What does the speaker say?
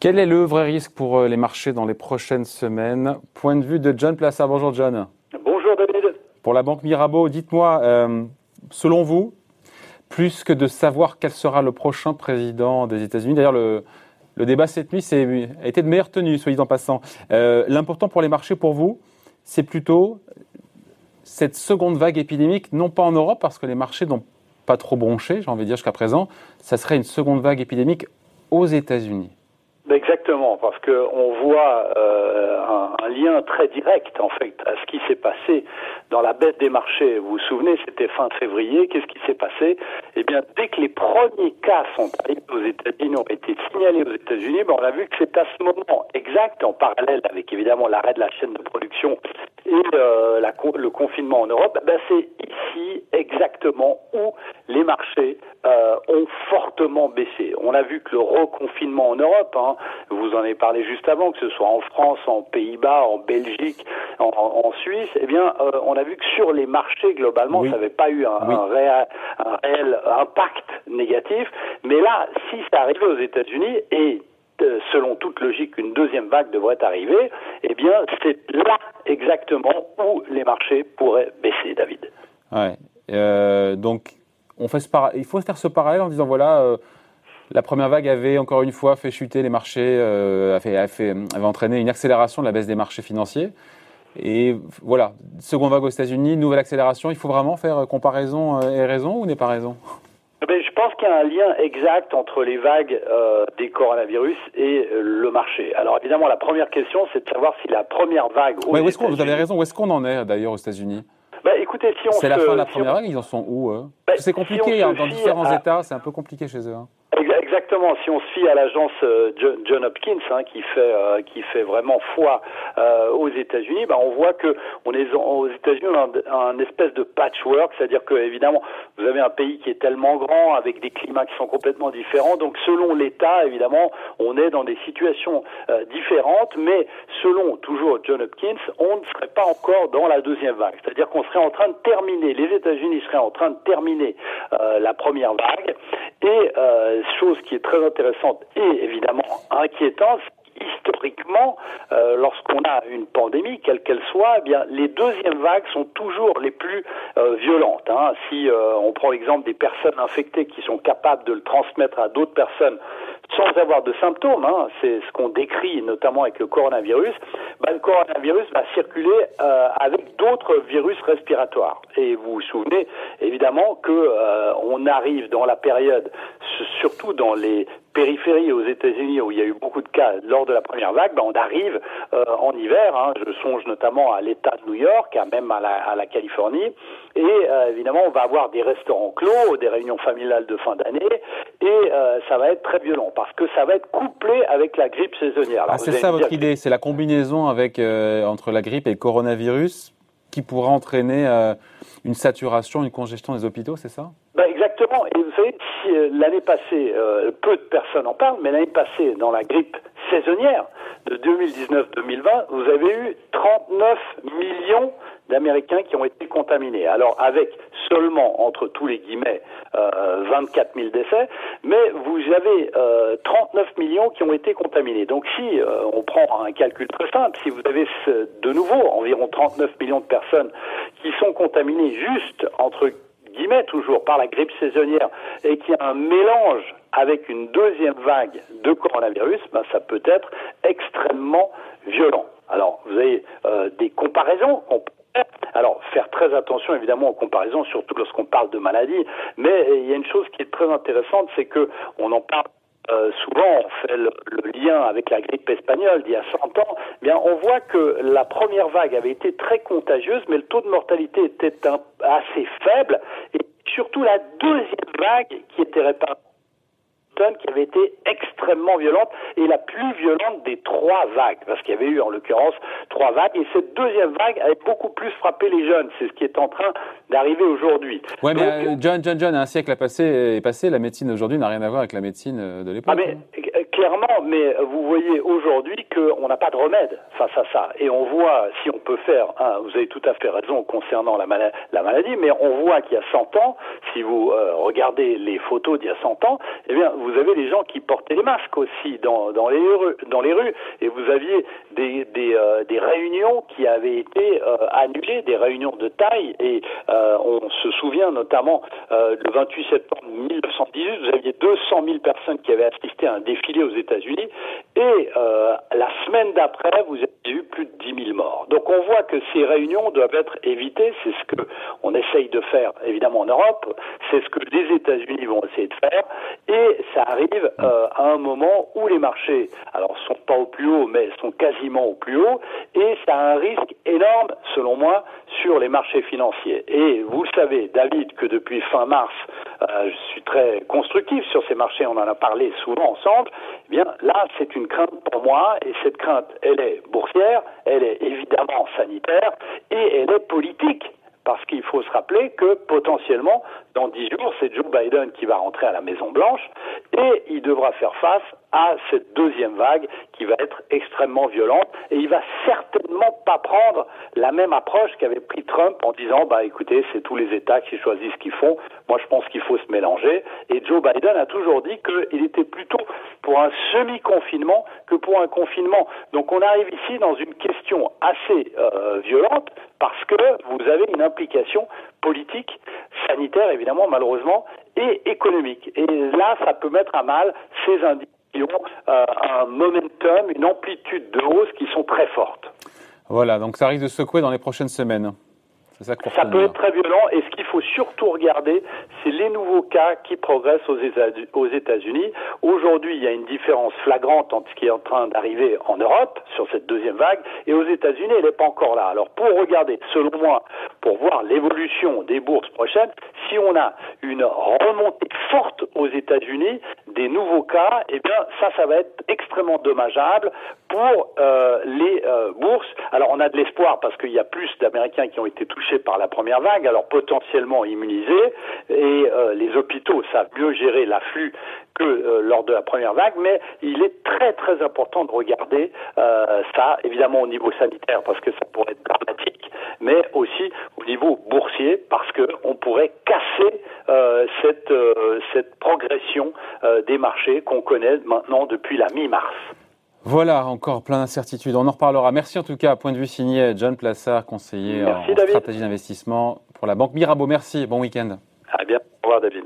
Quel est le vrai risque pour euh, les marchés dans les prochaines semaines? Point de vue de John Plaza. Bonjour John. Bonjour David. Pour la Banque Mirabeau, dites-moi, euh, selon vous, plus que de savoir quel sera le prochain président des États-Unis, d'ailleurs le, débat cette nuit a été de meilleure tenue, soyez en passant. Euh, l'important pour les marchés, pour vous, c'est plutôt cette seconde vague épidémique, non pas en Europe, parce que les marchés n'ont pas trop bronché, j'ai envie de dire jusqu'à présent, ça serait une seconde vague épidémique aux États-Unis. Exactement, parce qu'on voit euh, un, lien très direct en fait à ce qui s'est passé dans la baisse des marchés. Vous vous souvenez, c'était fin février. Qu'est-ce qui s'est passé? Eh bien, dès que les premiers cas sont arrivés aux États-Unis, ont été signalés aux États-Unis, ben, on a vu que c'est à ce moment exact, en parallèle avec évidemment l'arrêt de la chaîne de production et euh, le confinement en Europe, ben, c'est ici exactement où les marchés euh, ont fortement baissé. On a vu que le reconfinement en Europe, hein, vous en avez parlé juste avant, que ce soit en France, en Pays-Bas, en Belgique, en, Suisse, eh bien, euh, on a vu que sur les marchés globalement, ça n'avait pas eu un, réel, un, réel, impact négatif. Mais là, si ça arrivait aux États-Unis et euh, selon toute logique, une deuxième vague devrait arriver, eh bien, c'est là exactement où les marchés pourraient baisser, David. Ouais. Euh, donc, on fait ce il faut faire ce parallèle en disant voilà, la première vague avait encore une fois fait chuter les marchés, euh, avait, entraîné une accélération de la baisse des marchés financiers. Et voilà, seconde vague aux États-Unis, nouvelle accélération. Il faut vraiment faire euh, comparaison euh, et raison ou n'est pas raison? Eh ben, je pense qu'il y a un lien exact entre les vagues des coronavirus et le marché. Alors évidemment, la première question, c'est de savoir si la première vague. Aux ouais, est vous avez raison. Où est-ce qu'on en est d'ailleurs aux États-Unis? Bah, écoutez, si on C'est la fin de la première vague. Ils en sont où bah, C'est compliqué hein, dans différents États. C'est un peu compliqué chez eux. Hein. Exactement. Si on se fie à l'agence euh, John Hopkins, hein, qui fait euh, qui fait vraiment foi euh, aux États-Unis, bah, on voit que on est aux États-Unis on a un, espèce de patchwork, c'est-à-dire que évidemment vous avez un pays qui est tellement grand avec des climats qui sont complètement différents, donc selon l'État évidemment on est dans des situations différentes, mais selon toujours John Hopkins, on ne serait pas encore dans la deuxième vague, c'est-à-dire qu'on serait en train de terminer, les États-Unis seraient en train de terminer la première vague. Et chose qui est très intéressante et évidemment inquiétante, historiquement, euh, lorsqu'on a une pandémie, quelle qu'elle soit, eh bien les deuxièmes vagues sont toujours les plus euh, violentes. Hein. Si euh, on prend l'exemple des personnes infectées qui sont capables de le transmettre à d'autres personnes sans avoir de symptômes, hein, c'est ce qu'on décrit notamment avec le coronavirus, bah, le coronavirus va circuler avec d'autres virus respiratoires. Et vous vous souvenez évidemment que on arrive dans la période, surtout dans les périphérie aux États-Unis où il y a eu beaucoup de cas lors de la première vague, ben on arrive euh, en hiver. Hein, je songe notamment à l'État de New York, à même à la, à la Californie, et euh, évidemment on va avoir des restaurants clos, des réunions familiales de fin d'année, et euh, ça va être très violent parce que ça va être couplé avec la grippe saisonnière. Ah, c'est ça votre idée, c'est la combinaison avec entre la grippe et le coronavirus qui pourra entraîner une saturation, une congestion des hôpitaux, c'est ça? Ben Et vous savez, si, euh, l'année passée, euh, peu de personnes en parlent, mais l'année passée, dans la grippe saisonnière de 2019-2020, vous avez eu 39 millions d'Américains qui ont été contaminés. Alors avec seulement, entre tous les guillemets, euh, 24 000 décès, mais vous avez euh, 39 millions qui ont été contaminés. Donc si euh, on prend un calcul très simple, si vous avez de nouveau environ 39 millions de personnes qui sont contaminées juste entre guillemets toujours par la grippe saisonnière et qu'il y a un mélange avec une deuxième vague de coronavirus, ben, ça peut être extrêmement violent. Alors, vous avez euh, des comparaisons. Alors, faire très attention évidemment aux comparaisons, surtout lorsqu'on parle de maladies. Mais il y a une chose qui est très intéressante, c'est que on en parle euh, souvent on fait le, lien avec la grippe espagnole d'il y a 100 ans, eh bien on voit que la première vague avait été très contagieuse, mais le taux de mortalité était assez faible, et surtout la deuxième vague qui était réparée qui avait été extrêmement violente et la plus violente des trois vagues, parce qu'il y avait eu en l'occurrence trois vagues, et cette deuxième vague avait beaucoup plus frappé les jeunes. C'est ce qui est en train d'arriver aujourd'hui. Oui, mais euh, John, John, John, un siècle a passé, est passé, la médecine aujourd'hui n'a rien à voir avec la médecine euh, de l'époque. Ah, mais, hein. Clairement, mais vous voyez aujourd'hui qu'on n'a pas de remède face à ça. Et on voit, si on peut faire, vous avez tout à fait raison concernant la, la maladie, mais on voit qu'il y a 100 ans, si vous euh, regardez les photos d'il y a 100 ans, eh bien, vous avez les gens qui portaient les masques aussi dans, les, rues, et vous aviez des, euh, réunions qui avaient été euh, annulées, des réunions de taille, et on se souvient notamment le 28 septembre 1918, vous aviez 200 000 personnes qui avaient assisté à un défilé aux États-Unis, et la semaine d'après, vous avez eu plus de 10 000 morts. Donc on voit que ces réunions doivent être évitées, c'est ce que on essaye de faire évidemment en Europe, c'est ce que les États-Unis vont essayer de faire, et ça arrive euh, à un moment où les marchés, alors sont pas au plus haut, mais sont quasiment au plus haut, et ça a un risque énorme, selon moi, sur les marchés financiers. Et vous le savez, David, que depuis fin mars, euh, je suis très constructif sur ces marchés, on en a parlé souvent ensemble. Eh bien, là, c'est une crainte pour moi, et cette crainte, elle est boursière, elle est évidemment sanitaire, et elle est politique parce qu'il faut se rappeler que potentiellement, dans dix jours, c'est Joe Biden qui va rentrer à la Maison Blanche et il devra faire face à cette deuxième vague qui va être extrêmement violente et il va certainement pas prendre la même approche qu'avait pris Trump en disant bah écoutez c'est tous les États qui choisissent ce qu'ils font. Moi je pense qu'il faut se mélanger. Et Joe Biden a toujours dit qu'il était plutôt pour un semi-confinement que pour un confinement. Donc on arrive ici dans une question assez euh, violente parce que vous avez une implication politique, sanitaire évidemment malheureusement et économique et là ça peut mettre à mal ces indices qui ont euh, un momentum, une amplitude de hausse qui sont très fortes. Voilà, donc ça risque de secouer dans les prochaines semaines. Ça, ça peut être très violent et ce qu'il faut surtout regarder, c'est les nouveaux cas qui progressent aux États-Unis. Aujourd'hui, il y a une différence flagrante entre ce qui est en train d'arriver en Europe sur cette deuxième vague et aux États-Unis, elle n'est pas encore là. Alors pour regarder, selon moi, pour voir l'évolution des bourses prochaines, si on a une remontée forte aux États-Unis nouveaux cas, eh bien ça, ça va être extrêmement dommageable pour euh, les euh, bourses. Alors on a de l'espoir parce qu'il y a plus d'Américains qui ont été touchés par la première vague, alors potentiellement immunisés, et euh, les hôpitaux savent mieux gérer l'afflux que euh, lors de la première vague, mais il est très très important de regarder euh, ça, évidemment au niveau sanitaire parce que ça pourrait être dramatique, mais aussi au niveau boursier parce que on pourrait casser cette cette progression des marchés qu'on connaît maintenant depuis la mi-mars. Voilà, encore plein d'incertitudes. On en reparlera. Merci en tout cas, point de vue signé John Plassard, conseiller en stratégie d'investissement pour la Banque Mirabeau. Merci, bon week-end. À bientôt. Au revoir David.